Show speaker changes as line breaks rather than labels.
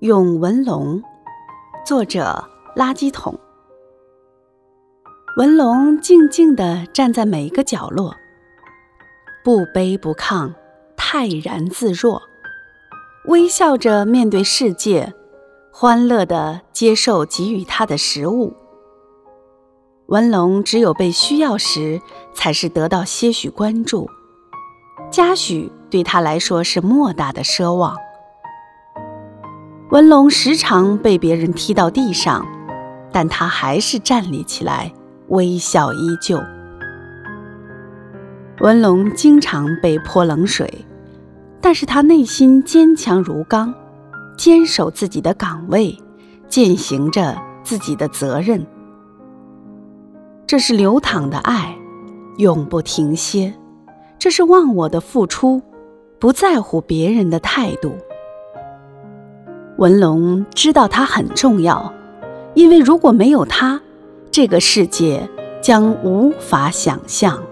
咏文龙，作者垃圾桶。文龙静静地站在每一个角落，不卑不亢，泰然自若，微笑着面对世界，欢乐地接受给予他的食物。文龙只有被需要时，才是得到些许关注，嘉许对他来说是莫大的奢望。文龙时常被别人踢到地上，但他还是站立起来，微笑依旧。文龙经常被泼冷水，但是他内心坚强如钢，坚守自己的岗位，践行着自己的责任。这是流淌的爱，永不停歇；这是忘我的付出，不在乎别人的态度。文龙知道他很重要，因为如果没有他，这个世界将无法想象。